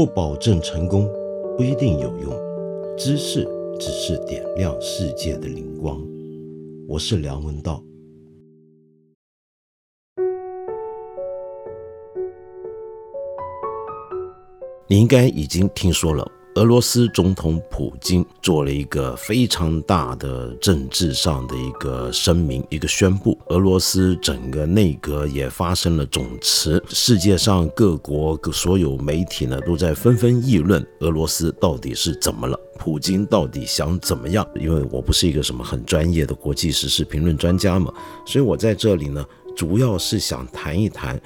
不保证成功，不一定有用。知识只是点亮世界的灵光。我是梁文道。你应该已经听说了。俄罗斯总统普京做了一个非常大的政治上的一个声明，一个宣布。俄罗斯整个内阁也发生了总辞，世界上各国所有媒体呢都在纷纷议论俄罗斯到底是怎么了，普京到底想怎么样？因为我不是一个什么很专业的国际时事评论专家嘛，所以我在这里呢主要是想谈一谈。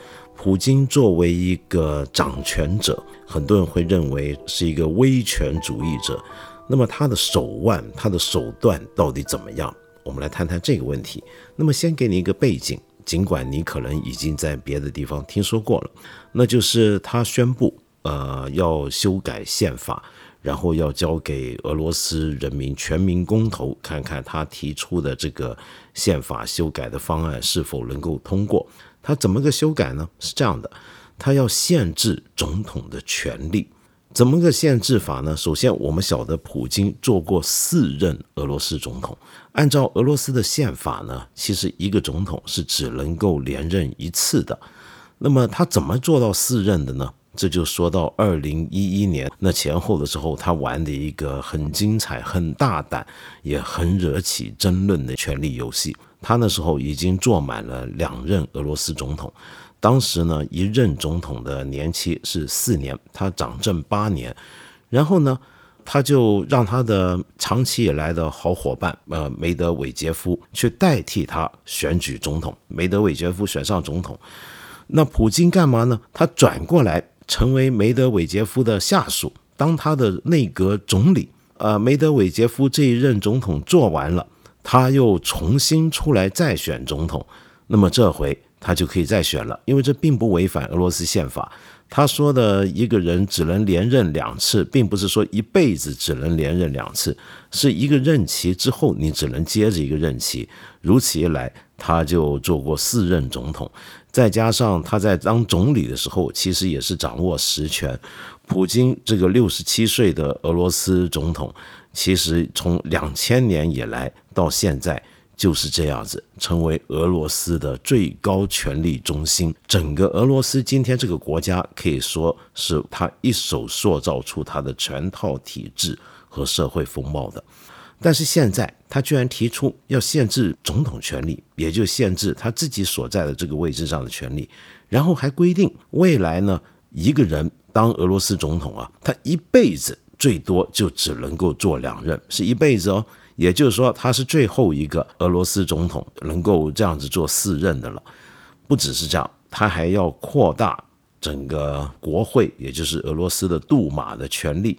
普京作为一个掌权者，很多人会认为是一个威权主义者。那么他的手腕、他的手段到底怎么样？我们来谈谈这个问题。那么先给你一个背景，尽管你可能已经在别的地方听说过了，那就是他宣布，呃，要修改宪法，然后要交给俄罗斯人民全民公投，看看他提出的这个宪法修改的方案是否能够通过。他怎么个修改呢？是这样的，他要限制总统的权利，怎么个限制法呢？首先，我们晓得普京做过四任俄罗斯总统，按照俄罗斯的宪法呢，其实一个总统是只能够连任一次的。那么他怎么做到四任的呢？这就说到二零一一年那前后的时候，他玩的一个很精彩、很大胆，也很惹起争论的权力游戏。他那时候已经坐满了两任俄罗斯总统，当时呢一任总统的年期是四年，他掌政八年，然后呢他就让他的长期以来的好伙伴呃梅德韦杰夫去代替他选举总统，梅德韦杰夫选上总统，那普京干嘛呢？他转过来成为梅德韦杰夫的下属，当他的内阁总理。呃，梅德韦杰夫这一任总统做完了。他又重新出来再选总统，那么这回他就可以再选了，因为这并不违反俄罗斯宪法。他说的一个人只能连任两次，并不是说一辈子只能连任两次，是一个任期之后你只能接着一个任期。如此一来，他就做过四任总统，再加上他在当总理的时候，其实也是掌握实权。普京这个六十七岁的俄罗斯总统。其实从两千年以来到现在就是这样子，成为俄罗斯的最高权力中心。整个俄罗斯今天这个国家可以说是他一手塑造出他的全套体制和社会风貌的。但是现在他居然提出要限制总统权力，也就限制他自己所在的这个位置上的权利，然后还规定未来呢一个人当俄罗斯总统啊，他一辈子。最多就只能够做两任，是一辈子哦。也就是说，他是最后一个俄罗斯总统能够这样子做四任的了。不只是这样，他还要扩大整个国会，也就是俄罗斯的杜马的权力，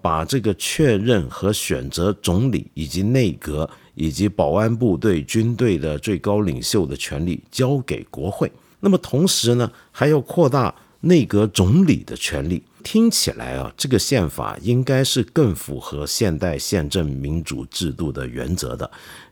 把这个确认和选择总理以及内阁以及保安部队军队的最高领袖的权力交给国会。那么同时呢，还要扩大内阁总理的权力。听起来啊，这个宪法应该是更符合现代宪政民主制度的原则的，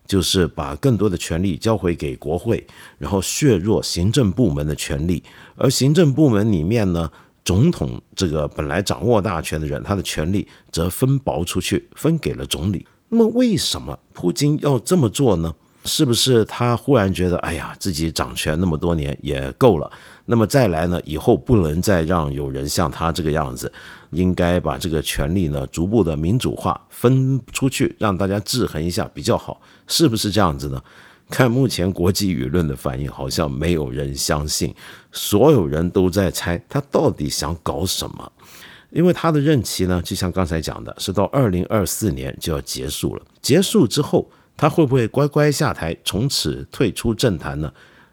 就是把更多的权力交回给国会，然后削弱行政部门的权力。而行政部门里面呢，总统这个本来掌握大权的人，他的权力则分薄出去，分给了总理。那么，为什么普京要这么做呢？是不是他忽然觉得，哎呀，自己掌权那么多年也够了？那么再来呢？以后不能再让有人像他这个样子，应该把这个权力呢逐步的民主化，分出去，让大家制衡一下比较好，是不是这样子呢？看目前国际舆论的反应，好像没有人相信，所有人都在猜他到底想搞什么。因为他的任期呢，就像刚才讲的，是到二零二四年就要结束了。结束之后，他会不会乖乖下台，从此退出政坛呢？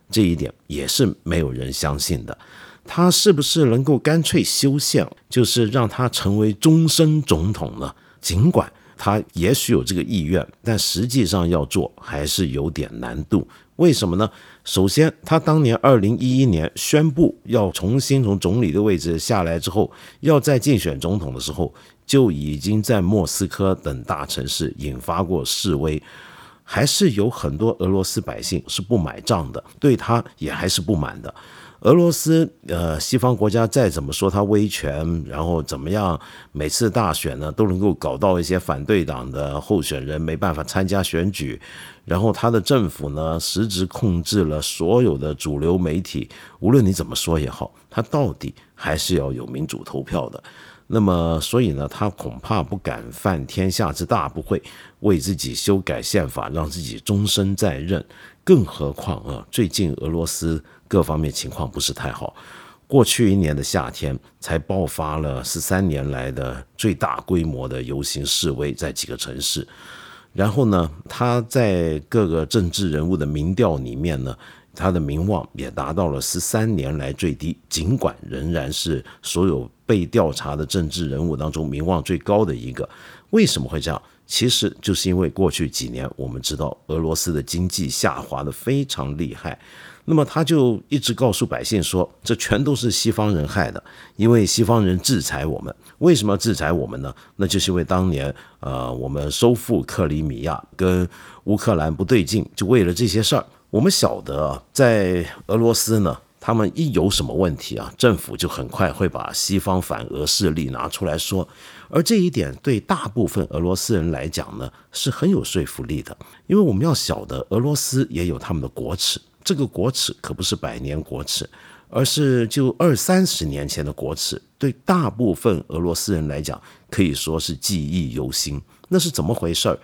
这一点也是没有人相信的，他是不是能够干脆修宪，就是让他成为终身总统呢？尽管他也许有这个意愿，但实际上要做还是有点难度。为什么呢？首先，他当年二零一一年宣布要重新从总理的位置下来之后，要再竞选总统的时候，就已经在莫斯科等大城市引发过示威。还是有很多俄罗斯百姓是不买账的，对他也还是不满的。俄罗斯，呃，西方国家再怎么说他威权，然后怎么样，每次大选呢都能够搞到一些反对党的候选人没办法参加选举，然后他的政府呢实质控制了所有的主流媒体，无论你怎么说也好，他到底还是要有民主投票的。那么，所以呢，他恐怕不敢犯天下之大不讳，为自己修改宪法，让自己终身在任。更何况啊，最近俄罗斯各方面情况不是太好。过去一年的夏天，才爆发了十三年来的最大规模的游行示威，在几个城市。然后呢，他在各个政治人物的民调里面呢。他的名望也达到了十三年来最低，尽管仍然是所有被调查的政治人物当中名望最高的一个。为什么会这样？其实就是因为过去几年我们知道俄罗斯的经济下滑的非常厉害，那么他就一直告诉百姓说，这全都是西方人害的，因为西方人制裁我们。为什么要制裁我们呢？那就是因为当年呃我们收复克里米亚跟乌克兰不对劲，就为了这些事儿。我们晓得啊，在俄罗斯呢，他们一有什么问题啊，政府就很快会把西方反俄势力拿出来说，而这一点对大部分俄罗斯人来讲呢，是很有说服力的。因为我们要晓得，俄罗斯也有他们的国耻，这个国耻可不是百年国耻，而是就二三十年前的国耻，对大部分俄罗斯人来讲，可以说是记忆犹新。那是怎么回事儿？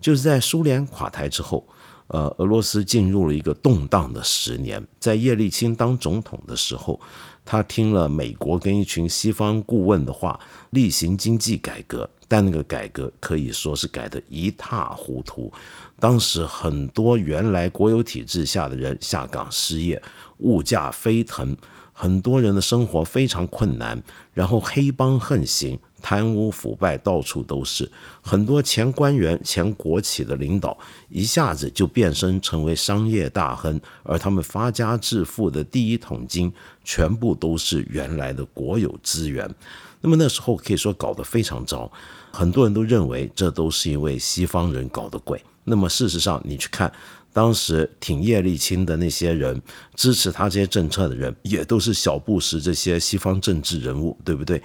就是在苏联垮台之后。呃，俄罗斯进入了一个动荡的十年。在叶利钦当总统的时候，他听了美国跟一群西方顾问的话，例行经济改革，但那个改革可以说是改得一塌糊涂。当时很多原来国有体制下的人下岗失业，物价飞腾，很多人的生活非常困难，然后黑帮横行。贪污腐败到处都是，很多前官员、前国企的领导一下子就变身成为商业大亨，而他们发家致富的第一桶金，全部都是原来的国有资源。那么那时候可以说搞得非常糟，很多人都认为这都是因为西方人搞的鬼。那么事实上，你去看当时挺叶利钦的那些人，支持他这些政策的人，也都是小布什这些西方政治人物，对不对？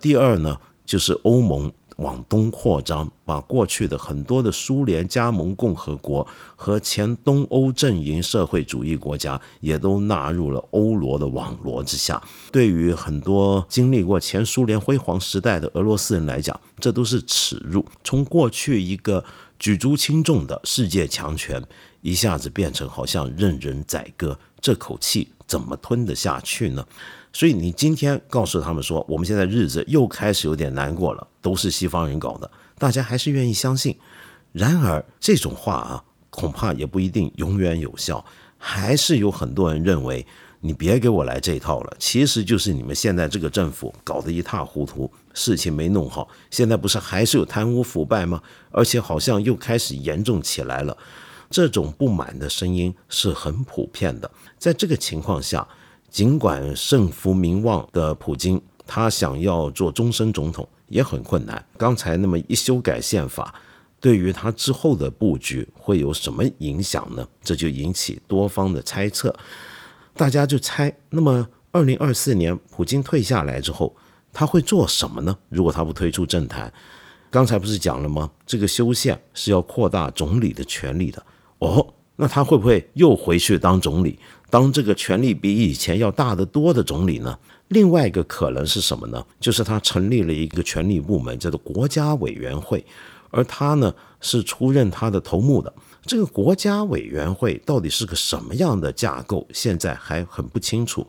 第二呢？就是欧盟往东扩张，把过去的很多的苏联加盟共和国和前东欧阵营社会主义国家也都纳入了欧罗的网罗之下。对于很多经历过前苏联辉煌时代的俄罗斯人来讲，这都是耻辱。从过去一个举足轻重的世界强权，一下子变成好像任人宰割，这口气怎么吞得下去呢？所以你今天告诉他们说，我们现在日子又开始有点难过了，都是西方人搞的，大家还是愿意相信。然而这种话啊，恐怕也不一定永远有效，还是有很多人认为你别给我来这套了。其实就是你们现在这个政府搞得一塌糊涂，事情没弄好，现在不是还是有贪污腐败吗？而且好像又开始严重起来了。这种不满的声音是很普遍的。在这个情况下。尽管胜负名望的普京，他想要做终身总统也很困难。刚才那么一修改宪法，对于他之后的布局会有什么影响呢？这就引起多方的猜测。大家就猜，那么二零二四年普京退下来之后，他会做什么呢？如果他不退出政坛，刚才不是讲了吗？这个修宪是要扩大总理的权利的。哦，那他会不会又回去当总理？当这个权力比以前要大得多的总理呢？另外一个可能是什么呢？就是他成立了一个权力部门，叫做国家委员会，而他呢是出任他的头目的。这个国家委员会到底是个什么样的架构，现在还很不清楚。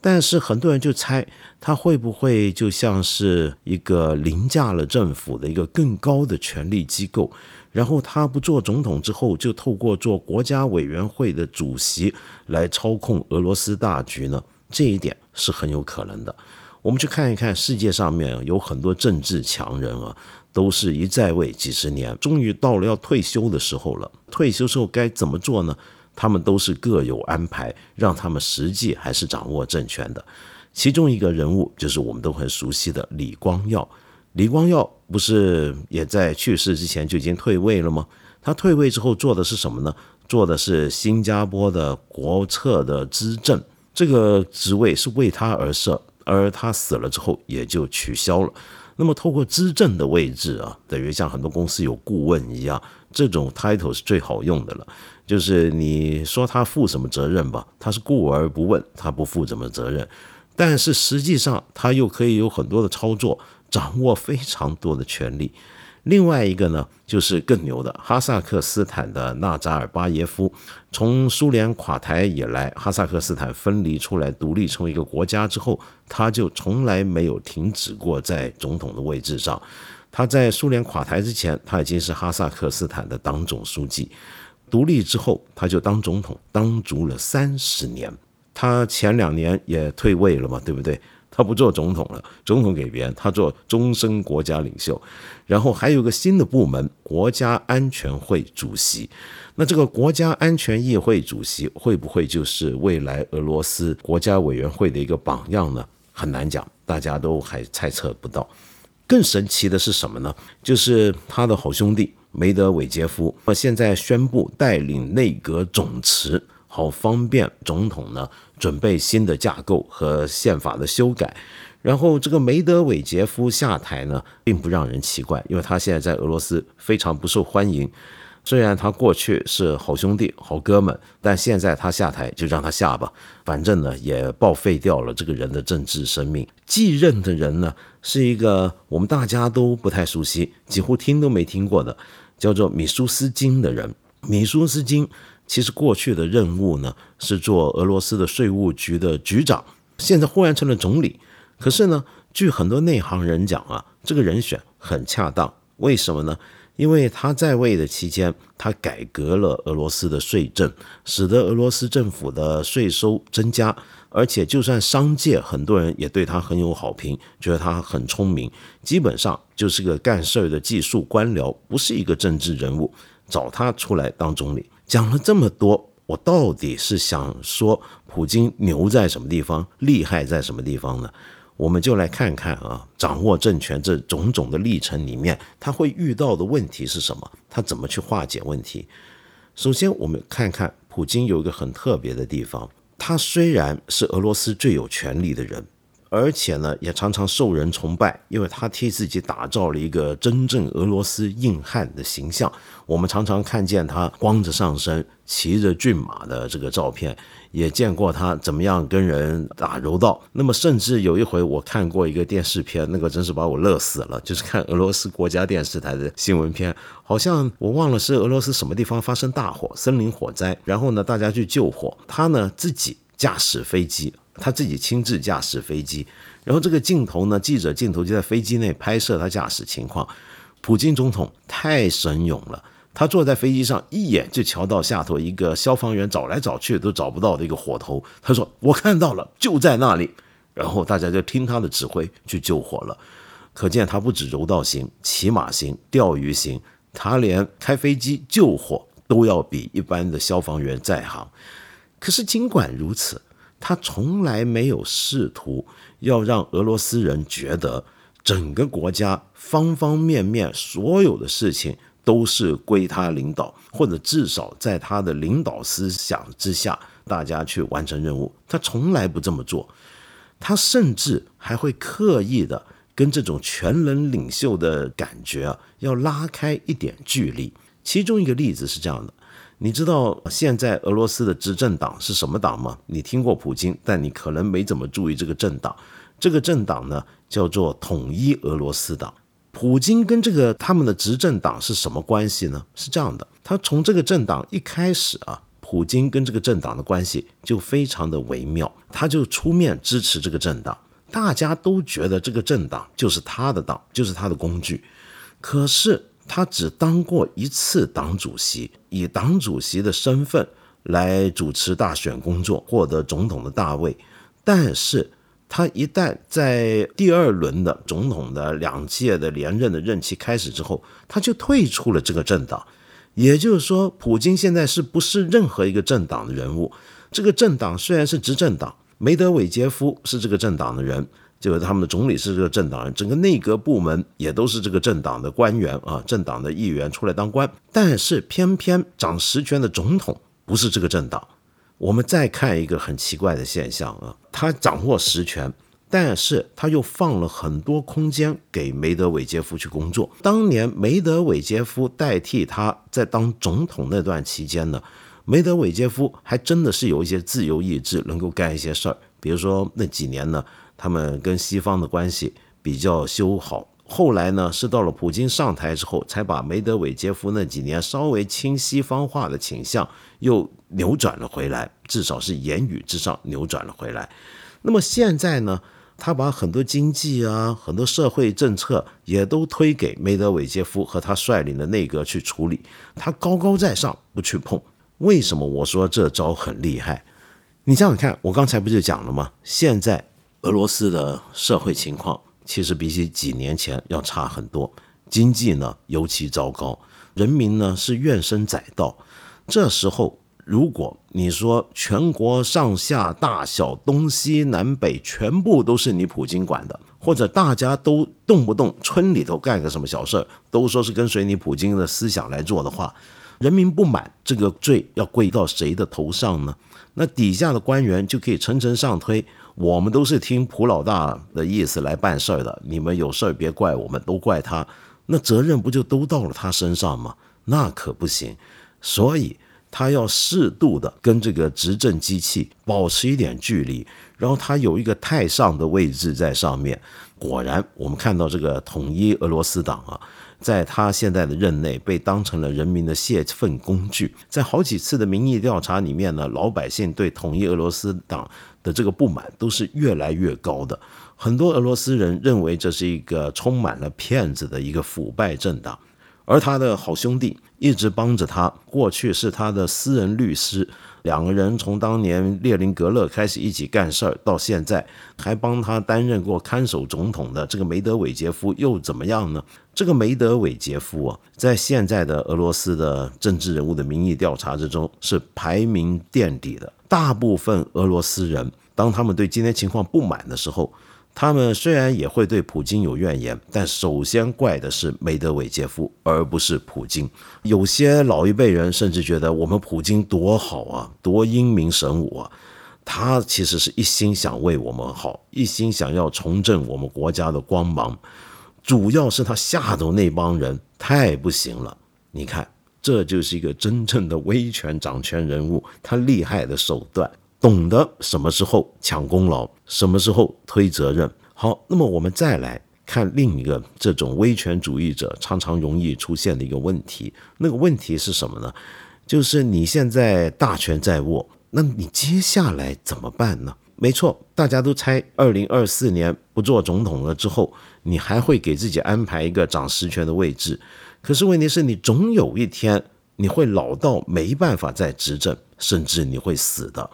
但是很多人就猜，他会不会就像是一个凌驾了政府的一个更高的权力机构？然后他不做总统之后，就透过做国家委员会的主席来操控俄罗斯大局呢？这一点是很有可能的。我们去看一看世界上面有很多政治强人啊，都是一在位几十年，终于到了要退休的时候了。退休时候该怎么做呢？他们都是各有安排，让他们实际还是掌握政权的。其中一个人物就是我们都很熟悉的李光耀。李光耀不是也在去世之前就已经退位了吗？他退位之后做的是什么呢？做的是新加坡的国策的资政，这个职位是为他而设，而他死了之后也就取消了。那么，透过资政的位置啊，等于像很多公司有顾问一样，这种 title 是最好用的了。就是你说他负什么责任吧，他是顾而不问，他不负什么责任。但是实际上，他又可以有很多的操作，掌握非常多的权利。另外一个呢，就是更牛的哈萨克斯坦的纳扎尔巴耶夫，从苏联垮台以来，哈萨克斯坦分离出来独立成为一个国家之后，他就从来没有停止过在总统的位置上。他在苏联垮台之前，他已经是哈萨克斯坦的党总书记；独立之后，他就当总统，当足了三十年。他前两年也退位了嘛，对不对？他不做总统了，总统给别人，他做终身国家领袖。然后还有个新的部门——国家安全会主席。那这个国家安全议会主席会不会就是未来俄罗斯国家委员会的一个榜样呢？很难讲，大家都还猜测不到。更神奇的是什么呢？就是他的好兄弟梅德韦杰夫，现在宣布带领内阁总辞。好方便总统呢，准备新的架构和宪法的修改。然后这个梅德韦杰夫下台呢，并不让人奇怪，因为他现在在俄罗斯非常不受欢迎。虽然他过去是好兄弟、好哥们，但现在他下台就让他下吧，反正呢也报废掉了这个人的政治生命。继任的人呢，是一个我们大家都不太熟悉，几乎听都没听过的，叫做米舒斯金的人。米舒斯金。其实过去的任务呢是做俄罗斯的税务局的局长，现在忽然成了总理。可是呢，据很多内行人讲啊，这个人选很恰当。为什么呢？因为他在位的期间，他改革了俄罗斯的税政，使得俄罗斯政府的税收增加。而且，就算商界很多人也对他很有好评，觉得他很聪明，基本上就是个干事儿的技术官僚，不是一个政治人物。找他出来当总理。讲了这么多，我到底是想说普京牛在什么地方，厉害在什么地方呢？我们就来看看啊，掌握政权这种种的历程里面，他会遇到的问题是什么？他怎么去化解问题？首先，我们看看普京有一个很特别的地方，他虽然是俄罗斯最有权力的人。而且呢，也常常受人崇拜，因为他替自己打造了一个真正俄罗斯硬汉的形象。我们常常看见他光着上身、骑着骏马的这个照片，也见过他怎么样跟人打柔道。那么，甚至有一回我看过一个电视片，那个真是把我乐死了，就是看俄罗斯国家电视台的新闻片，好像我忘了是俄罗斯什么地方发生大火、森林火灾，然后呢，大家去救火，他呢自己驾驶飞机。他自己亲自驾驶飞机，然后这个镜头呢，记者镜头就在飞机内拍摄他驾驶情况。普京总统太神勇了，他坐在飞机上，一眼就瞧到下头一个消防员找来找去都找不到的一个火头。他说：“我看到了，就在那里。”然后大家就听他的指挥去救火了。可见他不止柔道型、骑马型、钓鱼型，他连开飞机救火都要比一般的消防员在行。可是尽管如此。他从来没有试图要让俄罗斯人觉得整个国家方方面面所有的事情都是归他领导，或者至少在他的领导思想之下，大家去完成任务。他从来不这么做，他甚至还会刻意的跟这种全能领袖的感觉啊，要拉开一点距离。其中一个例子是这样的。你知道现在俄罗斯的执政党是什么党吗？你听过普京，但你可能没怎么注意这个政党。这个政党呢，叫做统一俄罗斯党。普京跟这个他们的执政党是什么关系呢？是这样的，他从这个政党一开始啊，普京跟这个政党的关系就非常的微妙，他就出面支持这个政党，大家都觉得这个政党就是他的党，就是他的工具。可是。他只当过一次党主席，以党主席的身份来主持大选工作，获得总统的大位。但是，他一旦在第二轮的总统的两届的连任的任期开始之后，他就退出了这个政党。也就是说，普京现在是不是任何一个政党的人物？这个政党虽然是执政党，梅德韦杰夫是这个政党的人。就是他们的总理是这个政党人，整个内阁部门也都是这个政党的官员啊，政党的议员出来当官。但是偏偏掌实权的总统不是这个政党，我们再看一个很奇怪的现象啊，他掌握实权。但是他又放了很多空间给梅德韦杰夫去工作。当年梅德韦杰夫代替他在当总统那段期间呢，梅德韦杰夫还真的是有一些自由意志，能够干一些事儿。比如说那几年呢，他们跟西方的关系比较修好。后来呢，是到了普京上台之后，才把梅德韦杰夫那几年稍微亲西方化的倾向又扭转了回来，至少是言语之上扭转了回来。那么现在呢？他把很多经济啊、很多社会政策也都推给梅德韦杰夫和他率领的内阁去处理，他高高在上不去碰。为什么我说这招很厉害？你想想看，我刚才不就讲了吗？现在俄罗斯的社会情况其实比起几年前要差很多，经济呢尤其糟糕，人民呢是怨声载道。这时候。如果你说全国上下大小东西南北全部都是你普京管的，或者大家都动不动村里头干个什么小事儿，都说是跟随你普京的思想来做的话，人民不满，这个罪要归到谁的头上呢？那底下的官员就可以层层上推，我们都是听普老大的意思来办事儿的，你们有事儿别怪我们，都怪他，那责任不就都到了他身上吗？那可不行，所以。他要适度的跟这个执政机器保持一点距离，然后他有一个太上的位置在上面。果然，我们看到这个统一俄罗斯党啊，在他现在的任内被当成了人民的泄愤工具。在好几次的民意调查里面呢，老百姓对统一俄罗斯党的这个不满都是越来越高的。很多俄罗斯人认为这是一个充满了骗子的一个腐败政党。而他的好兄弟一直帮着他，过去是他的私人律师，两个人从当年列宁格勒开始一起干事儿，到现在还帮他担任过看守总统的这个梅德韦杰夫又怎么样呢？这个梅德韦杰夫啊，在现在的俄罗斯的政治人物的民意调查之中是排名垫底的。大部分俄罗斯人当他们对今天情况不满的时候。他们虽然也会对普京有怨言，但首先怪的是梅德韦杰夫，而不是普京。有些老一辈人甚至觉得我们普京多好啊，多英明神武啊，他其实是一心想为我们好，一心想要重振我们国家的光芒。主要是他吓走那帮人太不行了。你看，这就是一个真正的威权掌权人物，他厉害的手段。懂得什么时候抢功劳，什么时候推责任。好，那么我们再来看另一个这种威权主义者常常容易出现的一个问题。那个问题是什么呢？就是你现在大权在握，那你接下来怎么办呢？没错，大家都猜二零二四年不做总统了之后，你还会给自己安排一个掌实权的位置。可是问题是你总有一天你会老到没办法再执政，甚至你会死的。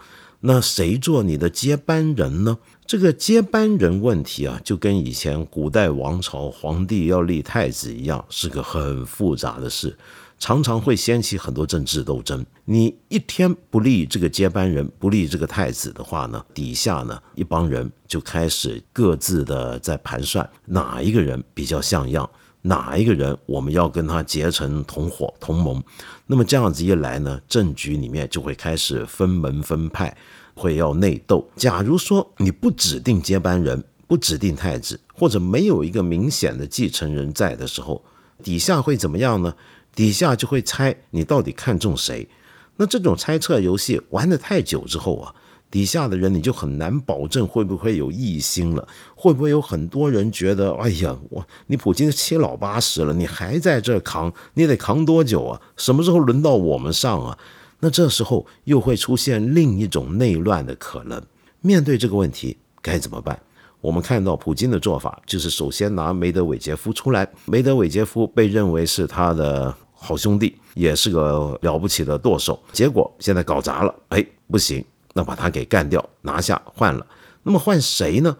那谁做你的接班人呢？这个接班人问题啊，就跟以前古代王朝皇帝要立太子一样，是个很复杂的事，常常会掀起很多政治斗争。你一天不立这个接班人，不立这个太子的话呢，底下呢一帮人就开始各自的在盘算哪一个人比较像样。哪一个人我们要跟他结成同伙同盟？那么这样子一来呢，政局里面就会开始分门分派，会要内斗。假如说你不指定接班人，不指定太子，或者没有一个明显的继承人在的时候，底下会怎么样呢？底下就会猜你到底看中谁。那这种猜测游戏玩的太久之后啊。底下的人你就很难保证会不会有异心了，会不会有很多人觉得，哎呀，我你普京七老八十了，你还在这扛，你得扛多久啊？什么时候轮到我们上啊？那这时候又会出现另一种内乱的可能。面对这个问题该怎么办？我们看到普京的做法就是首先拿梅德韦杰夫出来，梅德韦杰夫被认为是他的好兄弟，也是个了不起的舵手，结果现在搞砸了，哎，不行。那把他给干掉，拿下换了。那么换谁呢？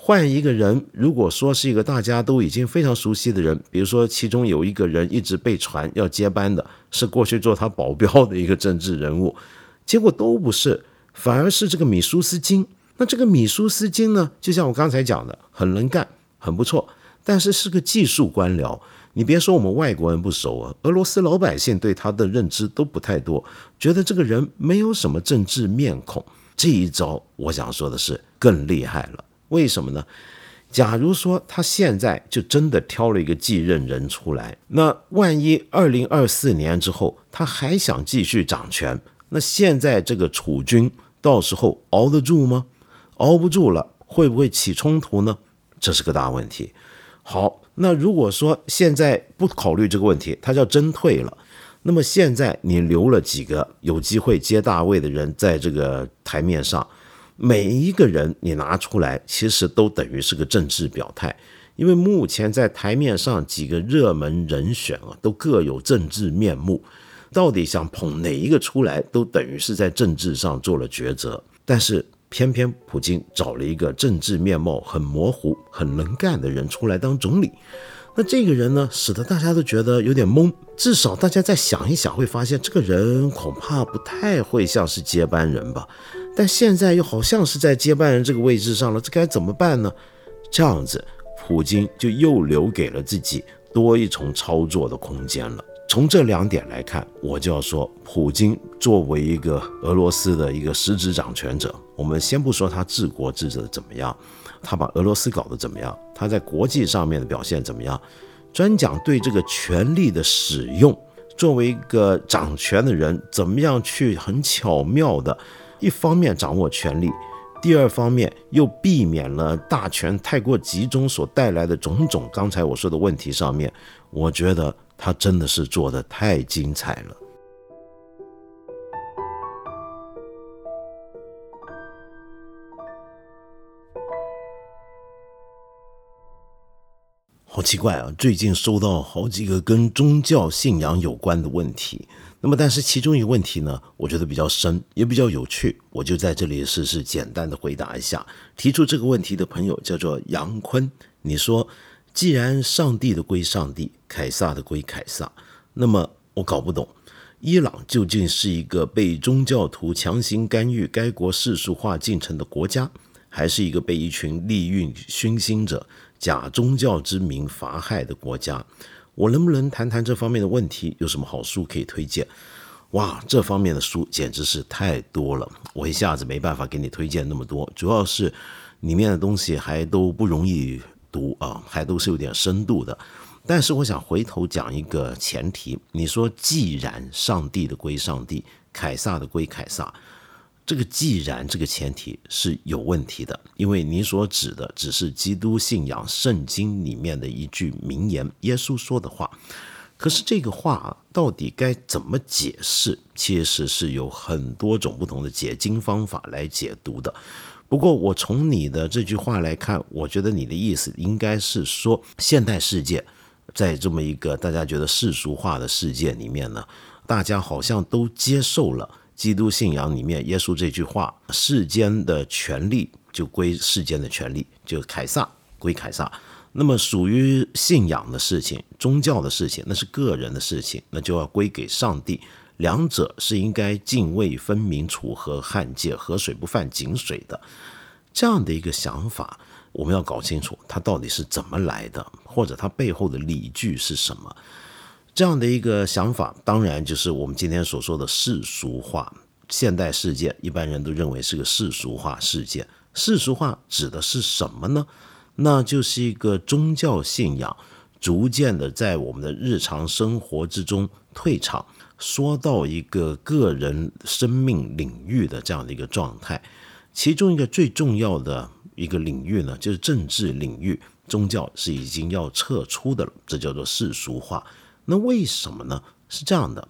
换一个人，如果说是一个大家都已经非常熟悉的人，比如说其中有一个人一直被传要接班的，是过去做他保镖的一个政治人物，结果都不是，反而是这个米舒斯金。那这个米舒斯金呢，就像我刚才讲的，很能干，很不错，但是是个技术官僚。你别说我们外国人不熟啊，俄罗斯老百姓对他的认知都不太多，觉得这个人没有什么政治面孔。这一招，我想说的是更厉害了。为什么呢？假如说他现在就真的挑了一个继任人出来，那万一二零二四年之后他还想继续掌权，那现在这个储君到时候熬得住吗？熬不住了，会不会起冲突呢？这是个大问题。好，那如果说现在不考虑这个问题，他叫真退了，那么现在你留了几个有机会接大位的人在这个台面上，每一个人你拿出来，其实都等于是个政治表态，因为目前在台面上几个热门人选啊，都各有政治面目，到底想捧哪一个出来，都等于是在政治上做了抉择，但是。偏偏普京找了一个政治面貌很模糊、很能干的人出来当总理，那这个人呢，使得大家都觉得有点懵。至少大家再想一想，会发现这个人恐怕不太会像是接班人吧。但现在又好像是在接班人这个位置上了，这该怎么办呢？这样子，普京就又留给了自己多一重操作的空间了。从这两点来看，我就要说，普京作为一个俄罗斯的一个实质掌权者，我们先不说他治国治的怎么样，他把俄罗斯搞得怎么样，他在国际上面的表现怎么样，专讲对这个权力的使用，作为一个掌权的人，怎么样去很巧妙的，一方面掌握权力，第二方面又避免了大权太过集中所带来的种种刚才我说的问题上面，我觉得。他真的是做的太精彩了，好奇怪啊！最近收到好几个跟宗教信仰有关的问题，那么但是其中一个问题呢，我觉得比较深，也比较有趣，我就在这里试试简单的回答一下。提出这个问题的朋友叫做杨坤，你说。既然上帝的归上帝，凯撒的归凯撒，那么我搞不懂，伊朗究竟是一个被宗教徒强行干预该国世俗化进程的国家，还是一个被一群利欲熏心者假宗教之名罚害的国家？我能不能谈谈这方面的问题？有什么好书可以推荐？哇，这方面的书简直是太多了，我一下子没办法给你推荐那么多，主要是里面的东西还都不容易。读啊，还都是有点深度的，但是我想回头讲一个前提。你说，既然上帝的归上帝，凯撒的归凯撒，这个既然这个前提是有问题的，因为你所指的只是基督信仰圣经里面的一句名言，耶稣说的话。可是这个话到底该怎么解释，其实是有很多种不同的解经方法来解读的。不过，我从你的这句话来看，我觉得你的意思应该是说，现代世界在这么一个大家觉得世俗化的世界里面呢，大家好像都接受了基督信仰里面耶稣这句话：世间的权利就归世间的权利，就凯撒归凯撒。那么属于信仰的事情、宗教的事情，那是个人的事情，那就要归给上帝。两者是应该泾渭分明、楚河汉界、河水不犯井水的这样的一个想法，我们要搞清楚它到底是怎么来的，或者它背后的理据是什么。这样的一个想法，当然就是我们今天所说的世俗化。现代世界一般人都认为是个世俗化世界。世俗化指的是什么呢？那就是一个宗教信仰逐渐的在我们的日常生活之中退场。说到一个个人生命领域的这样的一个状态，其中一个最重要的一个领域呢，就是政治领域，宗教是已经要撤出的了，这叫做世俗化。那为什么呢？是这样的，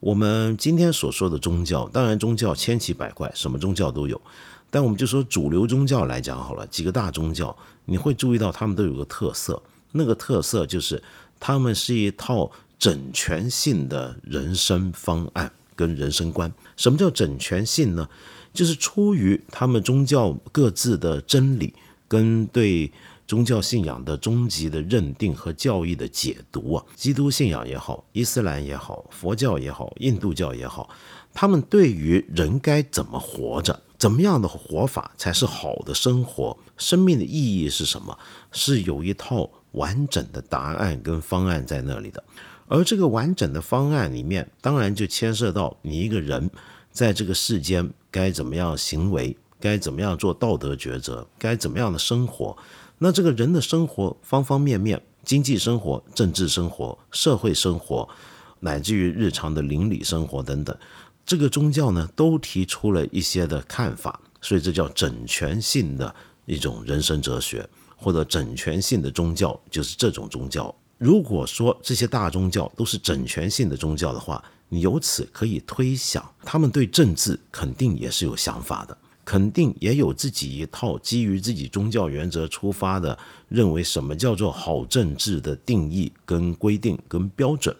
我们今天所说的宗教，当然宗教千奇百怪，什么宗教都有，但我们就说主流宗教来讲好了，几个大宗教，你会注意到他们都有个特色，那个特色就是他们是一套。整全性的人生方案跟人生观，什么叫整全性呢？就是出于他们宗教各自的真理跟对宗教信仰的终极的认定和教义的解读啊。基督信仰也好，伊斯兰也好，佛教也好，印度教也好，他们对于人该怎么活着，怎么样的活法才是好的生活，生命的意义是什么，是有一套完整的答案跟方案在那里的。而这个完整的方案里面，当然就牵涉到你一个人在这个世间该怎么样行为，该怎么样做道德抉择，该怎么样的生活。那这个人的生活方方面面，经济生活、政治生活、社会生活，乃至于日常的邻里生活等等，这个宗教呢，都提出了一些的看法。所以这叫整全性的一种人生哲学，或者整全性的宗教，就是这种宗教。如果说这些大宗教都是整全性的宗教的话，你由此可以推想，他们对政治肯定也是有想法的，肯定也有自己一套基于自己宗教原则出发的，认为什么叫做好政治的定义、跟规定、跟标准。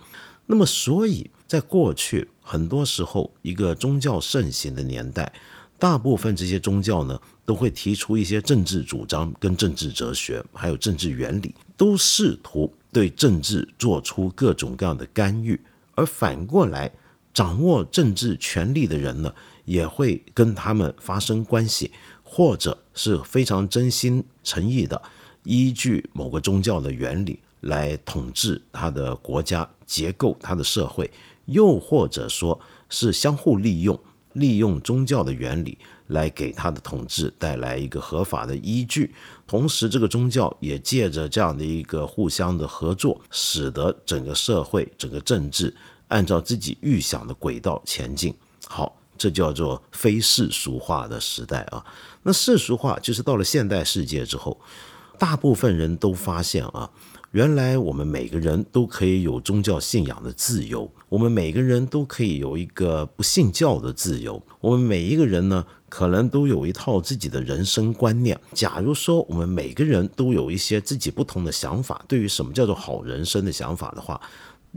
那么，所以在过去很多时候，一个宗教盛行的年代。大部分这些宗教呢，都会提出一些政治主张、跟政治哲学，还有政治原理，都试图对政治做出各种各样的干预。而反过来，掌握政治权力的人呢，也会跟他们发生关系，或者是非常真心诚意的依据某个宗教的原理来统治他的国家、结构他的社会，又或者说是相互利用。利用宗教的原理来给他的统治带来一个合法的依据，同时这个宗教也借着这样的一个互相的合作，使得整个社会、整个政治按照自己预想的轨道前进。好，这叫做非世俗化的时代啊。那世俗化就是到了现代世界之后，大部分人都发现啊。原来我们每个人都可以有宗教信仰的自由，我们每个人都可以有一个不信教的自由。我们每一个人呢，可能都有一套自己的人生观念。假如说我们每个人都有一些自己不同的想法，对于什么叫做好人生的想法的话，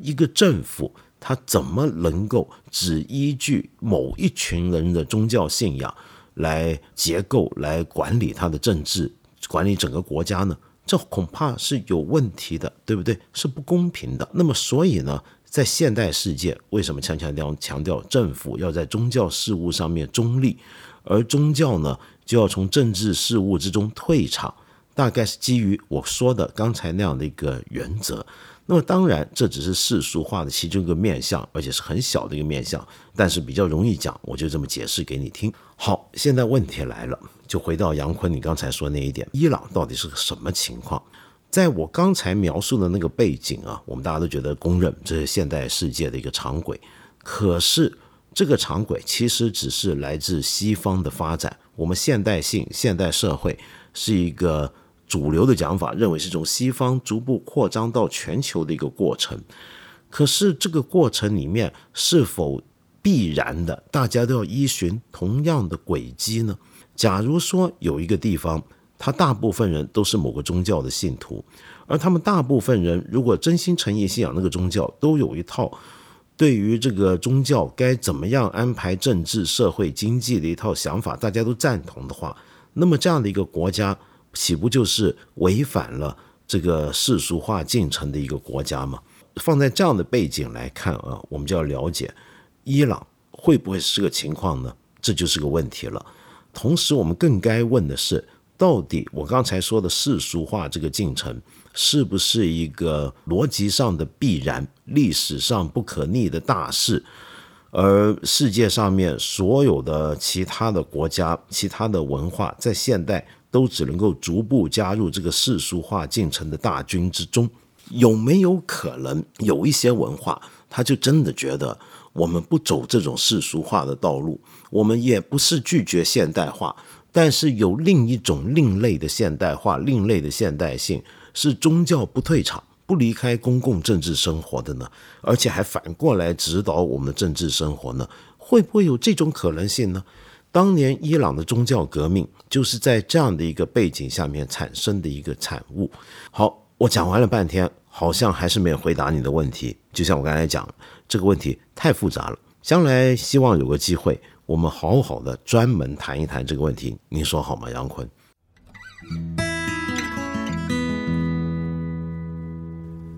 一个政府他怎么能够只依据某一群人的宗教信仰来结构、来管理他的政治、管理整个国家呢？这恐怕是有问题的，对不对？是不公平的。那么，所以呢，在现代世界，为什么强强调强调政府要在宗教事务上面中立，而宗教呢就要从政治事务之中退场？大概是基于我说的刚才那样的一个原则。那么当然，这只是世俗化的其中一个面相，而且是很小的一个面相，但是比较容易讲，我就这么解释给你听。好，现在问题来了，就回到杨坤你刚才说那一点，伊朗到底是个什么情况？在我刚才描述的那个背景啊，我们大家都觉得公认这是现代世界的一个常轨，可是这个长轨其实只是来自西方的发展，我们现代性现代社会是一个。主流的讲法认为是从西方逐步扩张到全球的一个过程，可是这个过程里面是否必然的，大家都要依循同样的轨迹呢？假如说有一个地方，他大部分人都是某个宗教的信徒，而他们大部分人如果真心诚意信仰那个宗教，都有一套对于这个宗教该怎么样安排政治、社会、经济的一套想法，大家都赞同的话，那么这样的一个国家。岂不就是违反了这个世俗化进程的一个国家吗？放在这样的背景来看啊，我们就要了解伊朗会不会是个情况呢？这就是个问题了。同时，我们更该问的是，到底我刚才说的世俗化这个进程是不是一个逻辑上的必然、历史上不可逆的大事？而世界上面所有的其他的国家、其他的文化，在现代。都只能够逐步加入这个世俗化进程的大军之中，有没有可能有一些文化，他就真的觉得我们不走这种世俗化的道路，我们也不是拒绝现代化，但是有另一种另类的现代化、另类的现代性，是宗教不退场、不离开公共政治生活的呢？而且还反过来指导我们的政治生活呢？会不会有这种可能性呢？当年伊朗的宗教革命就是在这样的一个背景下面产生的一个产物。好，我讲完了半天，好像还是没有回答你的问题。就像我刚才讲，这个问题太复杂了，将来希望有个机会，我们好好的专门谈一谈这个问题，您说好吗，杨坤？